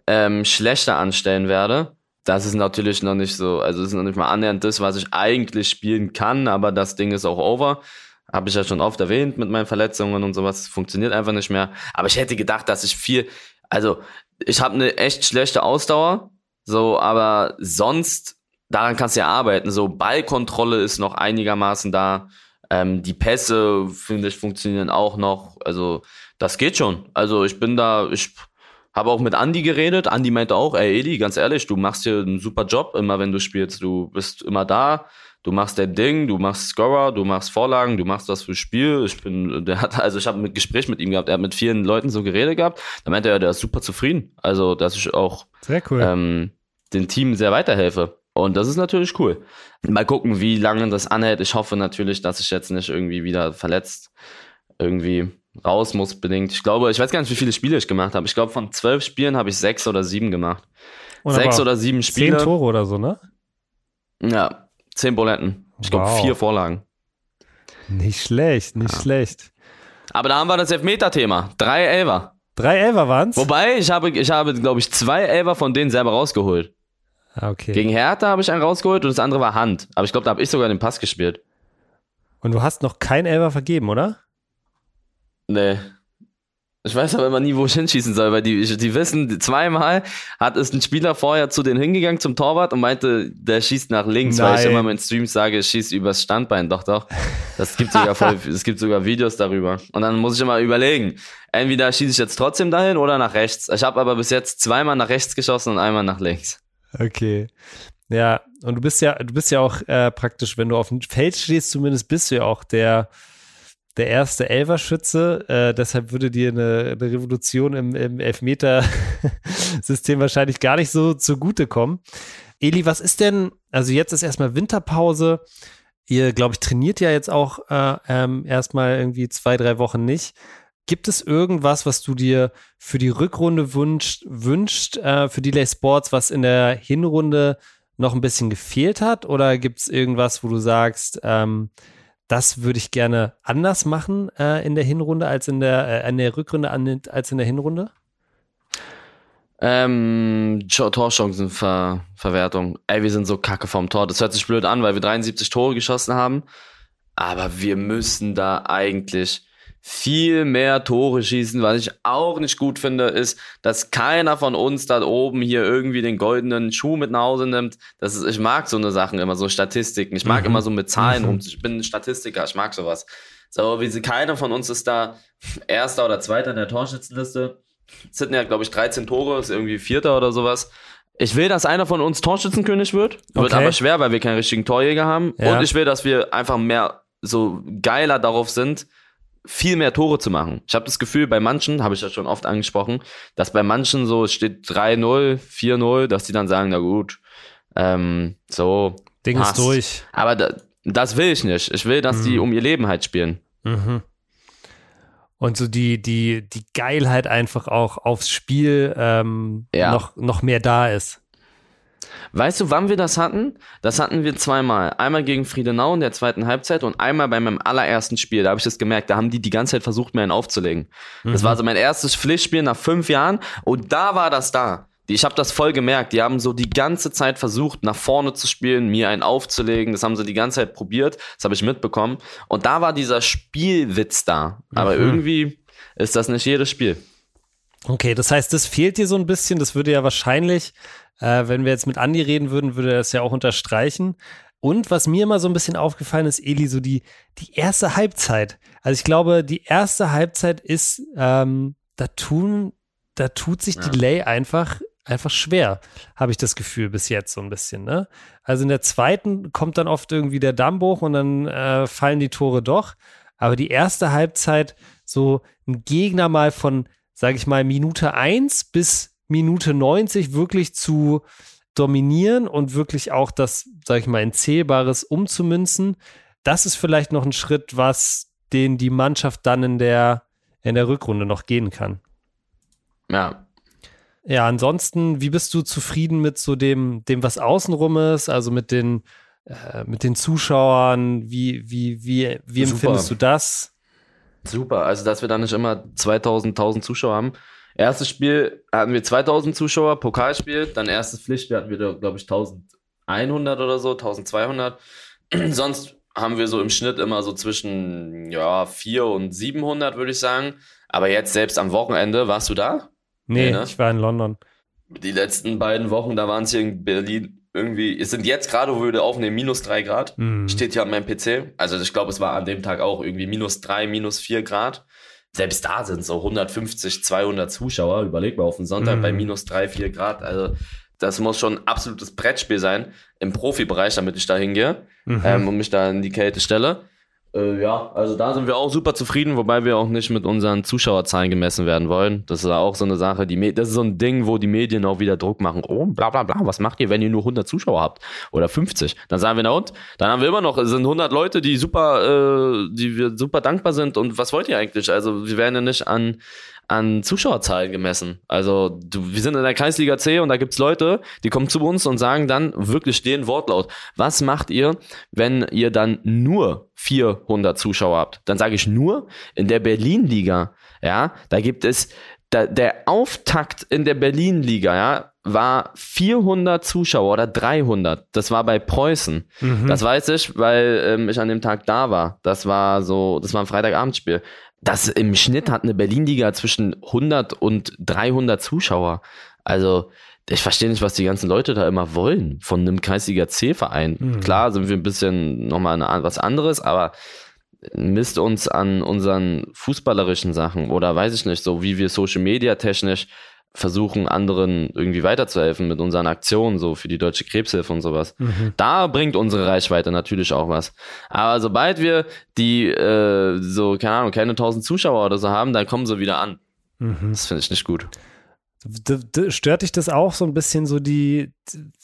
ähm, schlechter anstellen werde das ist natürlich noch nicht so, also ist noch nicht mal annähernd das, was ich eigentlich spielen kann, aber das Ding ist auch over. Habe ich ja schon oft erwähnt mit meinen Verletzungen und sowas. Funktioniert einfach nicht mehr. Aber ich hätte gedacht, dass ich viel, also ich habe eine echt schlechte Ausdauer, so, aber sonst, daran kannst du ja arbeiten. So, Ballkontrolle ist noch einigermaßen da. Ähm, die Pässe, finde ich, funktionieren auch noch. Also, das geht schon. Also, ich bin da, ich habe auch mit Andy geredet. Andy meinte auch, ey Edi, ganz ehrlich, du machst hier einen super Job immer, wenn du spielst. Du bist immer da, du machst dein Ding, du machst Scorer, du machst Vorlagen, du machst was fürs Spiel. Ich bin, der hat, also ich habe ein Gespräch mit ihm gehabt, er hat mit vielen Leuten so geredet gehabt. Da meinte er, der ist super zufrieden. Also, dass ich auch cool. ähm, dem Team sehr weiterhelfe. Und das ist natürlich cool. Mal gucken, wie lange das anhält. Ich hoffe natürlich, dass ich jetzt nicht irgendwie wieder verletzt irgendwie raus muss bedingt. Ich glaube, ich weiß gar nicht, wie viele Spiele ich gemacht habe. Ich glaube, von zwölf Spielen habe ich sechs oder sieben gemacht. Und sechs oder sieben Spiele. Zehn Tore oder so, ne? Ja, zehn Buletten. Ich glaube, wow. vier Vorlagen. Nicht schlecht, nicht ja. schlecht. Aber da haben wir das Elfmeter-Thema. Drei Elfer. Drei Elfer waren's? Wobei, ich habe, ich habe, glaube ich, zwei Elfer von denen selber rausgeholt. Ah, okay. Gegen Hertha habe ich einen rausgeholt und das andere war Hand. Aber ich glaube, da habe ich sogar den Pass gespielt. Und du hast noch kein Elfer vergeben, oder? Nee. Ich weiß aber immer nie, wo ich hinschießen soll, weil die, die wissen, zweimal hat es ein Spieler vorher zu denen hingegangen zum Torwart und meinte, der schießt nach links, Nein. weil ich immer in meinen Streams sage, ich schieße übers Standbein. Doch, doch. Das gibt sogar voll, es gibt sogar Videos darüber. Und dann muss ich immer überlegen, entweder schieße ich jetzt trotzdem dahin oder nach rechts. Ich habe aber bis jetzt zweimal nach rechts geschossen und einmal nach links. Okay. Ja, und du bist ja, du bist ja auch äh, praktisch, wenn du auf dem Feld stehst, zumindest bist du ja auch der der erste Elverschütze. Äh, deshalb würde dir eine, eine Revolution im, im Elfmeter-System wahrscheinlich gar nicht so zugutekommen. Eli, was ist denn, also jetzt ist erstmal Winterpause. Ihr, glaube ich, trainiert ja jetzt auch äh, ähm, erstmal irgendwie zwei, drei Wochen nicht. Gibt es irgendwas, was du dir für die Rückrunde wünscht, wünscht äh, für Delay Sports, was in der Hinrunde noch ein bisschen gefehlt hat? Oder gibt es irgendwas, wo du sagst, ähm, das würde ich gerne anders machen äh, in der Hinrunde als in der, äh, in der Rückrunde an, als in der Hinrunde? Ähm, Torchancenverwertung. Ey, wir sind so kacke vom Tor. Das hört sich blöd an, weil wir 73 Tore geschossen haben. Aber wir müssen da eigentlich viel mehr Tore schießen. Was ich auch nicht gut finde, ist, dass keiner von uns da oben hier irgendwie den goldenen Schuh mit nach Hause nimmt. Das ist, ich mag so eine Sachen immer, so Statistiken. Ich mag mhm. immer so mit Zahlen mhm. rum. Ich bin ein Statistiker, ich mag sowas. So, wie sie, keiner von uns ist da Erster oder Zweiter in der Torschützenliste. Sydney hat, glaube ich, 13 Tore, ist irgendwie Vierter oder sowas. Ich will, dass einer von uns Torschützenkönig wird. Wird okay. aber schwer, weil wir keinen richtigen Torjäger haben. Ja. Und ich will, dass wir einfach mehr so geiler darauf sind, viel mehr Tore zu machen. Ich habe das Gefühl, bei manchen, habe ich ja schon oft angesprochen, dass bei manchen so steht 3-0, 4-0, dass die dann sagen, na gut, ähm, so. Ding passt. ist durch. Aber da, das will ich nicht. Ich will, dass mhm. die um ihr Leben halt spielen. Mhm. Und so die, die, die Geilheit einfach auch aufs Spiel ähm, ja. noch, noch mehr da ist. Weißt du, wann wir das hatten? Das hatten wir zweimal. Einmal gegen Friedenau in der zweiten Halbzeit und einmal bei meinem allerersten Spiel. Da habe ich das gemerkt. Da haben die die ganze Zeit versucht, mir einen aufzulegen. Mhm. Das war so mein erstes Pflichtspiel nach fünf Jahren und da war das da. Ich habe das voll gemerkt. Die haben so die ganze Zeit versucht, nach vorne zu spielen, mir einen aufzulegen. Das haben sie die ganze Zeit probiert. Das habe ich mitbekommen. Und da war dieser Spielwitz da. Aber mhm. irgendwie ist das nicht jedes Spiel. Okay, das heißt, das fehlt dir so ein bisschen. Das würde ja wahrscheinlich äh, wenn wir jetzt mit Andi reden würden, würde er das ja auch unterstreichen. Und was mir immer so ein bisschen aufgefallen ist, Eli, so die, die erste Halbzeit. Also ich glaube, die erste Halbzeit ist, ähm, da tun, da tut sich ja. Delay einfach, einfach schwer, habe ich das Gefühl bis jetzt so ein bisschen, ne? Also in der zweiten kommt dann oft irgendwie der Damm hoch und dann äh, fallen die Tore doch. Aber die erste Halbzeit, so ein Gegner mal von, sage ich mal, Minute eins bis Minute 90 wirklich zu dominieren und wirklich auch das, sag ich mal, in Zählbares umzumünzen, das ist vielleicht noch ein Schritt, was den die Mannschaft dann in der, in der Rückrunde noch gehen kann. Ja. Ja, ansonsten, wie bist du zufrieden mit so dem, dem was außenrum ist, also mit den, äh, mit den Zuschauern? Wie, wie, wie, wie empfindest du das? Super, also dass wir da nicht immer 2000, 1000 Zuschauer haben, Erstes Spiel hatten wir 2000 Zuschauer, Pokalspiel. Dann erstes Pflichtspiel hatten wir, glaube ich, 1100 oder so, 1200. Sonst haben wir so im Schnitt immer so zwischen ja, 4 und 700, würde ich sagen. Aber jetzt selbst am Wochenende, warst du da? Nee, nee ne? ich war in London. Die letzten beiden Wochen, da waren es hier in Berlin irgendwie, es sind jetzt gerade, wo wir aufnehmen, minus 3 Grad. Mhm. Steht hier an meinem PC. Also ich glaube, es war an dem Tag auch irgendwie minus 3, minus 4 Grad selbst da sind so 150, 200 Zuschauer. Überleg mal auf den Sonntag mhm. bei minus 3, 4 Grad. Also das muss schon ein absolutes Brettspiel sein im Profibereich, damit ich da hingehe mhm. ähm, und mich da in die Kälte stelle. Äh, ja, also da sind wir auch super zufrieden, wobei wir auch nicht mit unseren Zuschauerzahlen gemessen werden wollen. Das ist auch so eine Sache, die das ist so ein Ding, wo die Medien auch wieder Druck machen. Oh, bla bla bla, was macht ihr, wenn ihr nur 100 Zuschauer habt oder 50? Dann sagen wir, na und? Dann haben wir immer noch, es sind 100 Leute, die super, äh, die wir super dankbar sind und was wollt ihr eigentlich? Also wir werden ja nicht an an Zuschauerzahlen gemessen. Also du, wir sind in der Kreisliga C und da gibt's Leute, die kommen zu uns und sagen dann wirklich den Wortlaut. Was macht ihr, wenn ihr dann nur 400 Zuschauer habt? Dann sage ich nur, in der Berlin-Liga, ja, da gibt es da, der Auftakt in der Berlin-Liga, ja, war 400 Zuschauer oder 300. Das war bei Preußen. Mhm. Das weiß ich, weil ähm, ich an dem Tag da war. Das war so, das war ein Freitagabendspiel das im Schnitt hat eine Berlin-Liga zwischen 100 und 300 Zuschauer. Also ich verstehe nicht, was die ganzen Leute da immer wollen von einem Kreisliga C-Verein. Mhm. Klar sind wir ein bisschen nochmal was anderes, aber misst uns an unseren fußballerischen Sachen oder weiß ich nicht, so wie wir Social Media technisch versuchen, anderen irgendwie weiterzuhelfen mit unseren Aktionen, so für die Deutsche Krebshilfe und sowas. Mhm. Da bringt unsere Reichweite natürlich auch was. Aber sobald wir die, äh, so, keine Ahnung, keine tausend Zuschauer oder so haben, dann kommen sie wieder an. Mhm. Das finde ich nicht gut. Stört dich das auch so ein bisschen so die,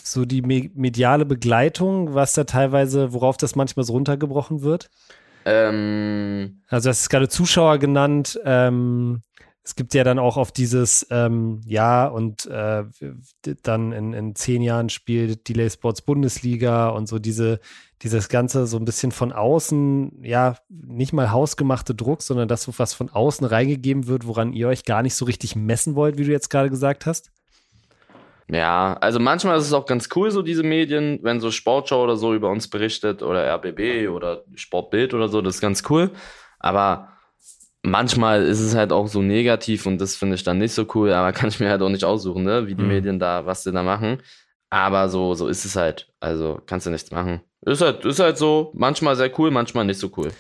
so die mediale Begleitung, was da teilweise, worauf das manchmal so runtergebrochen wird? Ähm, also, das ist gerade Zuschauer genannt. Ähm, es gibt ja dann auch auf dieses, ähm, ja, und äh, dann in, in zehn Jahren spielt Delay Sports Bundesliga und so diese, dieses Ganze so ein bisschen von außen, ja, nicht mal hausgemachte Druck, sondern das, was von außen reingegeben wird, woran ihr euch gar nicht so richtig messen wollt, wie du jetzt gerade gesagt hast? Ja, also manchmal ist es auch ganz cool, so diese Medien, wenn so Sportschau oder so über uns berichtet oder RBB oder Sportbild oder so, das ist ganz cool. Aber manchmal ist es halt auch so negativ und das finde ich dann nicht so cool, aber kann ich mir halt auch nicht aussuchen, ne? wie die mhm. Medien da, was sie da machen. Aber so, so ist es halt. Also kannst du nichts machen. Ist halt, ist halt so, manchmal sehr cool, manchmal nicht so cool.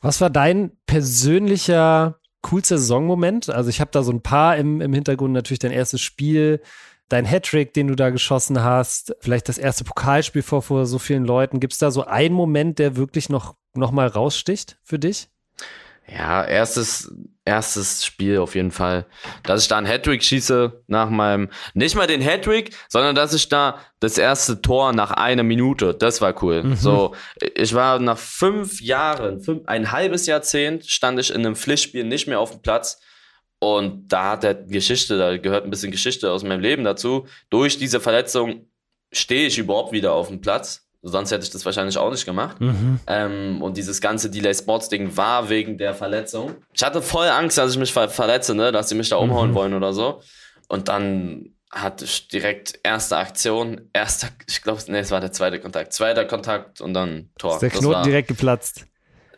Was war dein persönlicher coolster Saisonmoment? Also ich habe da so ein paar im, im Hintergrund, natürlich dein erstes Spiel, dein Hattrick, den du da geschossen hast, vielleicht das erste Pokalspiel vor, vor so vielen Leuten. Gibt es da so einen Moment, der wirklich noch, noch mal raussticht für dich? Ja, erstes, erstes Spiel auf jeden Fall. Dass ich da einen Hattrick schieße nach meinem, nicht mal den Hattrick, sondern dass ich da das erste Tor nach einer Minute, das war cool. Mhm. So, ich war nach fünf Jahren, fünf, ein halbes Jahrzehnt stand ich in einem Pflichtspiel nicht mehr auf dem Platz. Und da hat der Geschichte, da gehört ein bisschen Geschichte aus meinem Leben dazu. Durch diese Verletzung stehe ich überhaupt wieder auf dem Platz Sonst hätte ich das wahrscheinlich auch nicht gemacht. Mhm. Ähm, und dieses ganze Delay Sports Ding war wegen der Verletzung. Ich hatte voll Angst, dass ich mich ver verletze, ne? dass sie mich da umhauen mhm. wollen oder so. Und dann hatte ich direkt erste Aktion, erster, ich glaube, nee, es war der zweite Kontakt, zweiter Kontakt und dann Tor. Ist der Knoten war, direkt geplatzt.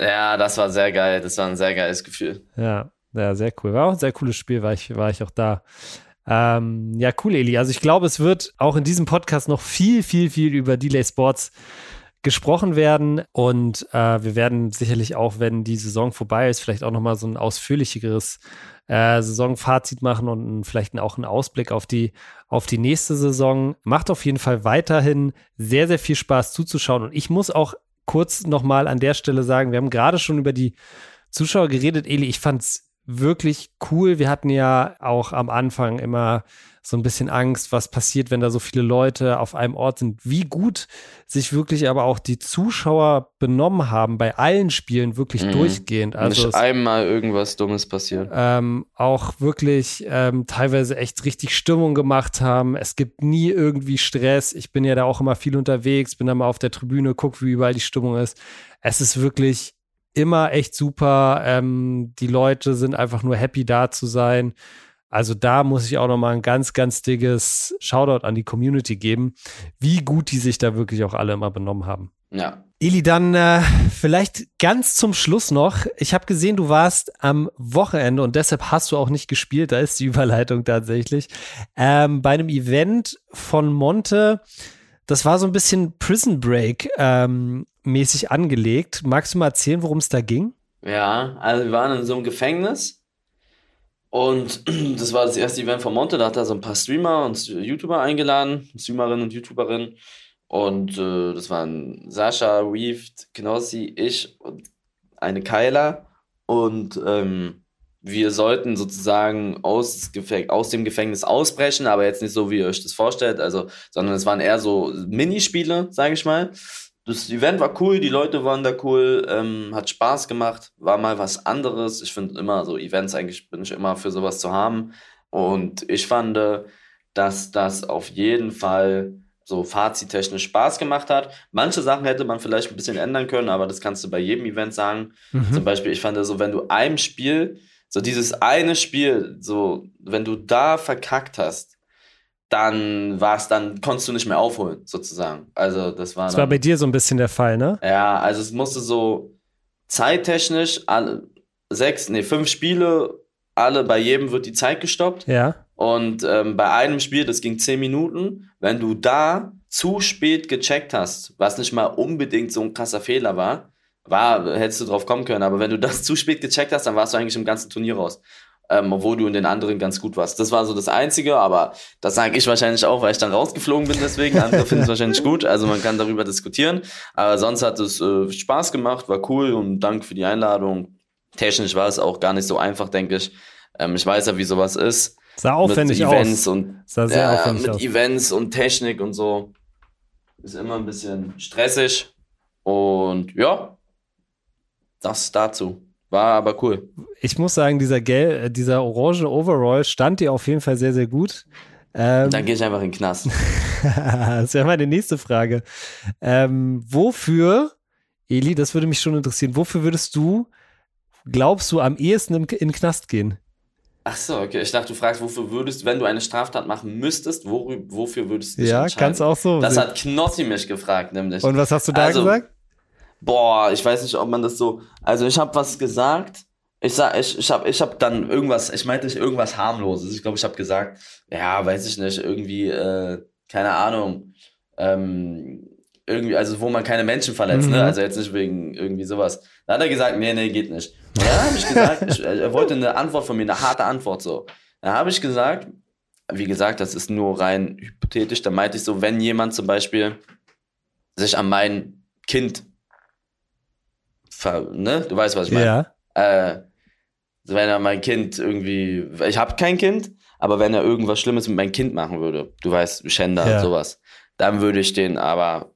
Ja, das war sehr geil. Das war ein sehr geiles Gefühl. Ja, ja, sehr cool. War auch ein sehr cooles Spiel, war ich, war ich auch da. Ähm, ja, cool, Eli. Also ich glaube, es wird auch in diesem Podcast noch viel, viel, viel über Delay Sports gesprochen werden und äh, wir werden sicherlich auch, wenn die Saison vorbei ist, vielleicht auch nochmal so ein ausführlicheres äh, Saisonfazit machen und vielleicht auch einen Ausblick auf die, auf die nächste Saison. Macht auf jeden Fall weiterhin sehr, sehr viel Spaß zuzuschauen und ich muss auch kurz nochmal an der Stelle sagen, wir haben gerade schon über die Zuschauer geredet, Eli, ich fand's wirklich cool. Wir hatten ja auch am Anfang immer so ein bisschen Angst, was passiert, wenn da so viele Leute auf einem Ort sind. Wie gut sich wirklich aber auch die Zuschauer benommen haben bei allen Spielen wirklich mhm. durchgehend. Also Nicht einmal irgendwas Dummes passiert. Ähm, auch wirklich ähm, teilweise echt richtig Stimmung gemacht haben. Es gibt nie irgendwie Stress. Ich bin ja da auch immer viel unterwegs, bin da mal auf der Tribüne, guck, wie überall die Stimmung ist. Es ist wirklich immer echt super. Ähm, die Leute sind einfach nur happy da zu sein. Also da muss ich auch noch mal ein ganz, ganz dickes Shoutout an die Community geben, wie gut die sich da wirklich auch alle immer benommen haben. Ja. Eli, dann äh, vielleicht ganz zum Schluss noch. Ich habe gesehen, du warst am Wochenende und deshalb hast du auch nicht gespielt. Da ist die Überleitung tatsächlich. Ähm, bei einem Event von Monte. Das war so ein bisschen Prison Break ähm, mäßig angelegt. Magst du mal erzählen, worum es da ging? Ja, also wir waren in so einem Gefängnis und das war das erste Event von Monte. Da hat er so ein paar Streamer und YouTuber eingeladen, Streamerinnen und YouTuberinnen. Und äh, das waren Sascha, Weaved, Knossi, ich und eine Kyla. Und ähm, wir sollten sozusagen aus, aus dem Gefängnis ausbrechen, aber jetzt nicht so, wie ihr euch das vorstellt, also, sondern es waren eher so Minispiele, sage ich mal das Event war cool, die Leute waren da cool, ähm, hat Spaß gemacht, war mal was anderes. Ich finde immer so Events eigentlich bin ich immer für sowas zu haben. Und ich fand, dass das auf jeden Fall so fazittechnisch Spaß gemacht hat. Manche Sachen hätte man vielleicht ein bisschen ändern können, aber das kannst du bei jedem Event sagen. Mhm. Zum Beispiel, ich fand so, wenn du einem Spiel, so dieses eine Spiel, so, wenn du da verkackt hast, dann war es, dann konntest du nicht mehr aufholen, sozusagen. Also das war. Das war bei dir so ein bisschen der Fall, ne? Ja, also es musste so zeittechnisch alle sechs, nee, fünf Spiele, alle bei jedem wird die Zeit gestoppt. Ja. Und ähm, bei einem Spiel, das ging zehn Minuten, wenn du da zu spät gecheckt hast, was nicht mal unbedingt so ein krasser Fehler war, war, hättest du drauf kommen können, aber wenn du das zu spät gecheckt hast, dann warst du eigentlich im ganzen Turnier raus ähm, obwohl du in den anderen ganz gut warst. Das war so das Einzige, aber das sage ich wahrscheinlich auch, weil ich dann rausgeflogen bin deswegen. Andere finden es wahrscheinlich gut, also man kann darüber diskutieren. Aber sonst hat es äh, Spaß gemacht, war cool und danke für die Einladung. Technisch war es auch gar nicht so einfach, denke ich. Ähm, ich weiß ja, wie sowas ist. Sah aufwendig mit Events aus. Und, Sah sehr ja, aufwendig mit aus. Events und Technik und so. Ist immer ein bisschen stressig. Und ja, das dazu. War aber cool. Ich muss sagen, dieser, Gel äh, dieser orange Overall stand dir auf jeden Fall sehr, sehr gut. Ähm, Dann gehe ich einfach in den Knast. das wäre meine nächste Frage. Ähm, wofür, Eli, das würde mich schon interessieren, wofür würdest du, glaubst du, am ehesten im, in den Knast gehen? Ach so, okay. Ich dachte, du fragst, wofür würdest, wenn du eine Straftat machen müsstest, wo, wofür würdest du dich Ja, kannst auch so. Das sehen. hat Knossi mich gefragt, nämlich. Und was hast du da also, gesagt? Boah, ich weiß nicht, ob man das so. Also ich habe was gesagt. Ich sag, ich, ich habe ich hab dann irgendwas, ich meinte ich irgendwas harmloses. Ich glaube, ich habe gesagt, ja, weiß ich nicht, irgendwie, äh, keine Ahnung, ähm, irgendwie, also wo man keine Menschen verletzt, ne? mhm. ne? Also jetzt nicht wegen irgendwie sowas. Da hat er gesagt, nee, nee, geht nicht. Und dann habe ich gesagt, ich, er wollte eine Antwort von mir, eine harte Antwort so. Da habe ich gesagt, wie gesagt, das ist nur rein hypothetisch. Da meinte ich so, wenn jemand zum Beispiel sich an mein Kind ne? Du weißt, was ich meine. Ja. Äh, wenn er mein Kind irgendwie, ich habe kein Kind, aber wenn er irgendwas Schlimmes mit meinem Kind machen würde, du weißt, Schänder Ja. und sowas, dann würde ich den aber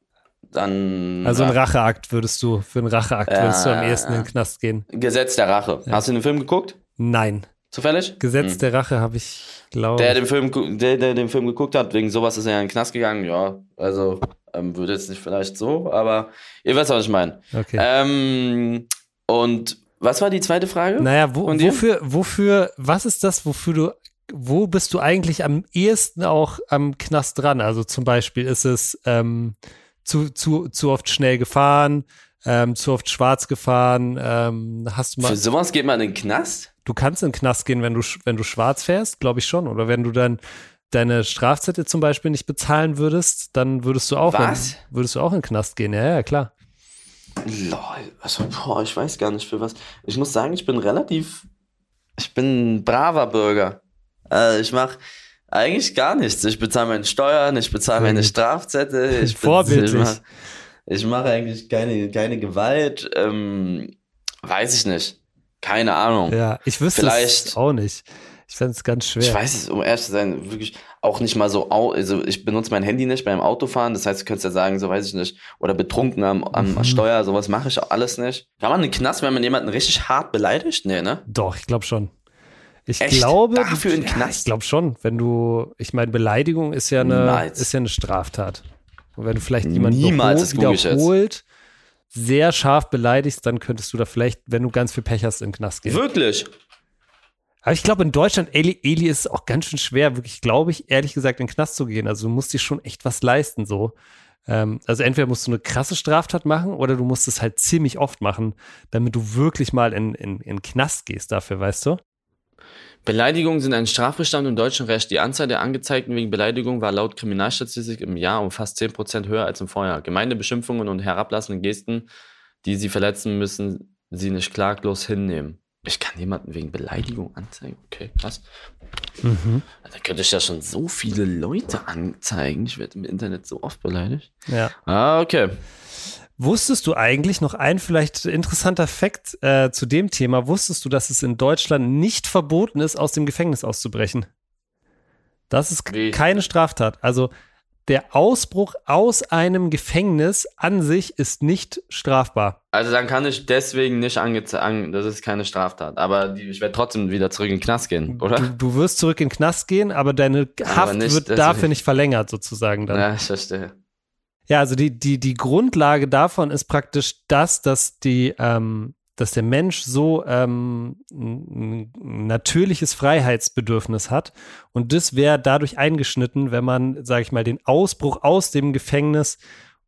dann. Also ein ja, Racheakt würdest du, für einen Racheakt Ja, würdest du am ja, ehesten ja. in den Knast gehen. Gesetz der Rache. Hast du den Film geguckt? Nein. Zufällig? Gesetz Hm. der Rache habe ich, glaube Der ich. den, Film, der, der den Film geguckt hat, wegen sowas ist er ja in den Knast gegangen, ja. Also, ähm, würde jetzt nicht vielleicht so, aber ihr wisst, was ich meine. Okay. Ähm, und was war die zweite Frage? Naja, wo, wofür, wofür, was ist das, wofür du, wo bist du eigentlich am ehesten auch am Knast dran? Also zum Beispiel ist es ähm, zu, zu, zu oft schnell gefahren, ähm, zu oft schwarz gefahren, ähm, hast du mal, Für sowas geht man in den Knast? du kannst in den Knast gehen, wenn du, wenn du schwarz fährst, glaube ich schon. Oder wenn du dann deine Strafzettel zum Beispiel nicht bezahlen würdest, dann würdest du auch, Was? In, würdest du auch in den Knast gehen. Ja, ja, klar. Lol, also, boah, ich weiß gar nicht für was. Ich muss sagen, ich bin relativ, ich bin ein braver Bürger. Äh, ich mache eigentlich gar nichts. Ich bezahle meine Steuern, ich bezahle meine gut. Strafzettel. Ich Vorbildlich. Ich mache mach eigentlich keine, keine Gewalt. Ähm, weiß ich nicht. Keine Ahnung. Ja, ich wüsste Vielleicht- es auch nicht. Ich fände es ganz schwer. Ich weiß es, um ehrlich zu sein, wirklich auch nicht mal so, also ich benutze mein Handy nicht beim Autofahren, das heißt, du könntest ja sagen, so weiß ich nicht, oder betrunken am, am Mhm. Steuer, sowas mache ich auch alles nicht. Kann man in den Knast, wenn man jemanden richtig hart beleidigt? Nee, ne? Doch, ich glaube schon. Ich Echt? glaube, Dafür in den ja, Knast? ich glaube schon, wenn du, ich meine, Beleidigung ist ja eine, Niemals. ist ja eine Straftat. Und wenn du vielleicht jemanden Niemals, jetzt. wiederholt sehr scharf beleidigst, dann könntest du da vielleicht, wenn du ganz viel Pech hast, in den Knast gehen. Wirklich? Aber ich glaube, in Deutschland, Eli, Eli ist es auch ganz schön schwer, wirklich, glaube ich, ehrlich gesagt, in den Knast zu gehen. Also du musst dir schon echt was leisten, so. Ähm, also entweder musst du eine krasse Straftat machen oder du musst es halt ziemlich oft machen, damit du wirklich mal in, in, in Knast gehst dafür, weißt du? Beleidigungen sind ein Strafbestand im deutschen Recht. Die Anzahl der Angezeigten wegen Beleidigung war laut Kriminalstatistik im Jahr um fast 10% höher als im Vorjahr. Gemeine Beschimpfungen und herablassende Gesten, die sie verletzen, müssen sie nicht klaglos hinnehmen. Ich kann jemanden wegen Beleidigung anzeigen. Okay, krass. Mhm. Da könnte ich ja schon so viele Leute anzeigen. Ich werde im Internet so oft beleidigt. Ja. Ah, okay. Wusstest du eigentlich noch ein vielleicht interessanter Fakt äh, zu dem Thema? Wusstest du, dass es in Deutschland nicht verboten ist, aus dem Gefängnis auszubrechen? Das ist Wie? keine Straftat. Also der Ausbruch aus einem Gefängnis an sich ist nicht strafbar. Also dann kann ich deswegen nicht angezeigt, das ist keine Straftat. Aber die, ich werde trotzdem wieder zurück in den Knast gehen, oder? Du, du wirst zurück in den Knast gehen, aber deine Haft nicht wird dafür nicht verlängert, sozusagen dann. Ja, ich verstehe. Ja, also die, die, die Grundlage davon ist praktisch das, dass die, ähm, dass der Mensch so ähm, ein natürliches Freiheitsbedürfnis hat. Und das wäre dadurch eingeschnitten, wenn man, sage ich mal, den Ausbruch aus dem Gefängnis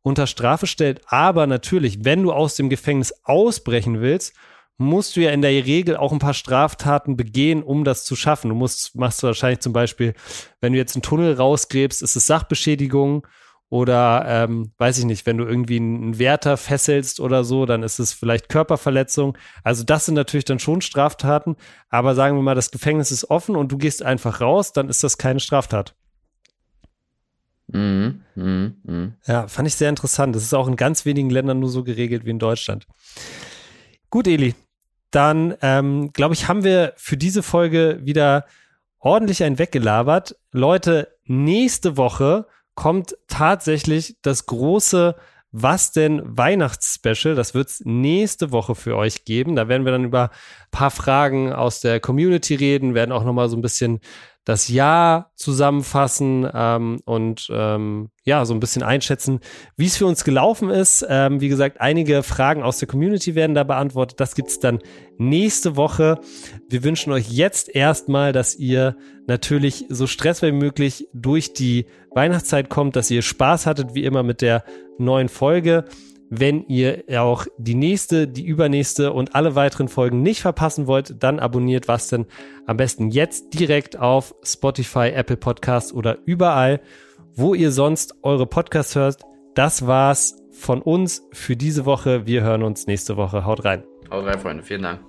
unter Strafe stellt. Aber natürlich, wenn du aus dem Gefängnis ausbrechen willst, musst du ja in der Regel auch ein paar Straftaten begehen, um das zu schaffen. Du musst, machst du wahrscheinlich zum Beispiel, wenn du jetzt einen Tunnel rausgräbst, ist es Sachbeschädigung oder ähm, weiß ich nicht, wenn du irgendwie einen Wärter fesselst oder so, dann ist es vielleicht Körperverletzung. Also das sind natürlich dann schon Straftaten, aber sagen wir mal, das Gefängnis ist offen und du gehst einfach raus, dann ist das keine Straftat. Mhm, mhm, mhm. Ja, fand ich sehr interessant. Das ist auch in ganz wenigen Ländern nur so geregelt wie in Deutschland. Gut, Eli, dann ähm, glaube ich, haben wir für diese Folge wieder ordentlich ein weggelabert. Leute, nächste Woche kommt tatsächlich das große Was denn Weihnachtsspecial. Das wird es nächste Woche für euch geben. Da werden wir dann über ein paar Fragen aus der Community reden, werden auch nochmal so ein bisschen das Jahr zusammenfassen ähm, und ähm, ja, so ein bisschen einschätzen, wie es für uns gelaufen ist. Ähm, wie gesagt, einige Fragen aus der Community werden da beantwortet. Das gibt's dann nächste Woche. Wir wünschen euch jetzt erstmal, dass ihr natürlich so stressfrei wie möglich durch die Weihnachtszeit kommt, dass ihr Spaß hattet, wie immer mit der neuen Folge. Wenn ihr auch die nächste, die übernächste und alle weiteren Folgen nicht verpassen wollt, dann abonniert was denn am besten jetzt direkt auf Spotify, Apple Podcasts oder überall, wo ihr sonst eure Podcasts hört. Das war's von uns für diese Woche. Wir hören uns nächste Woche. Haut rein. Haut rein, Freunde. Vielen Dank.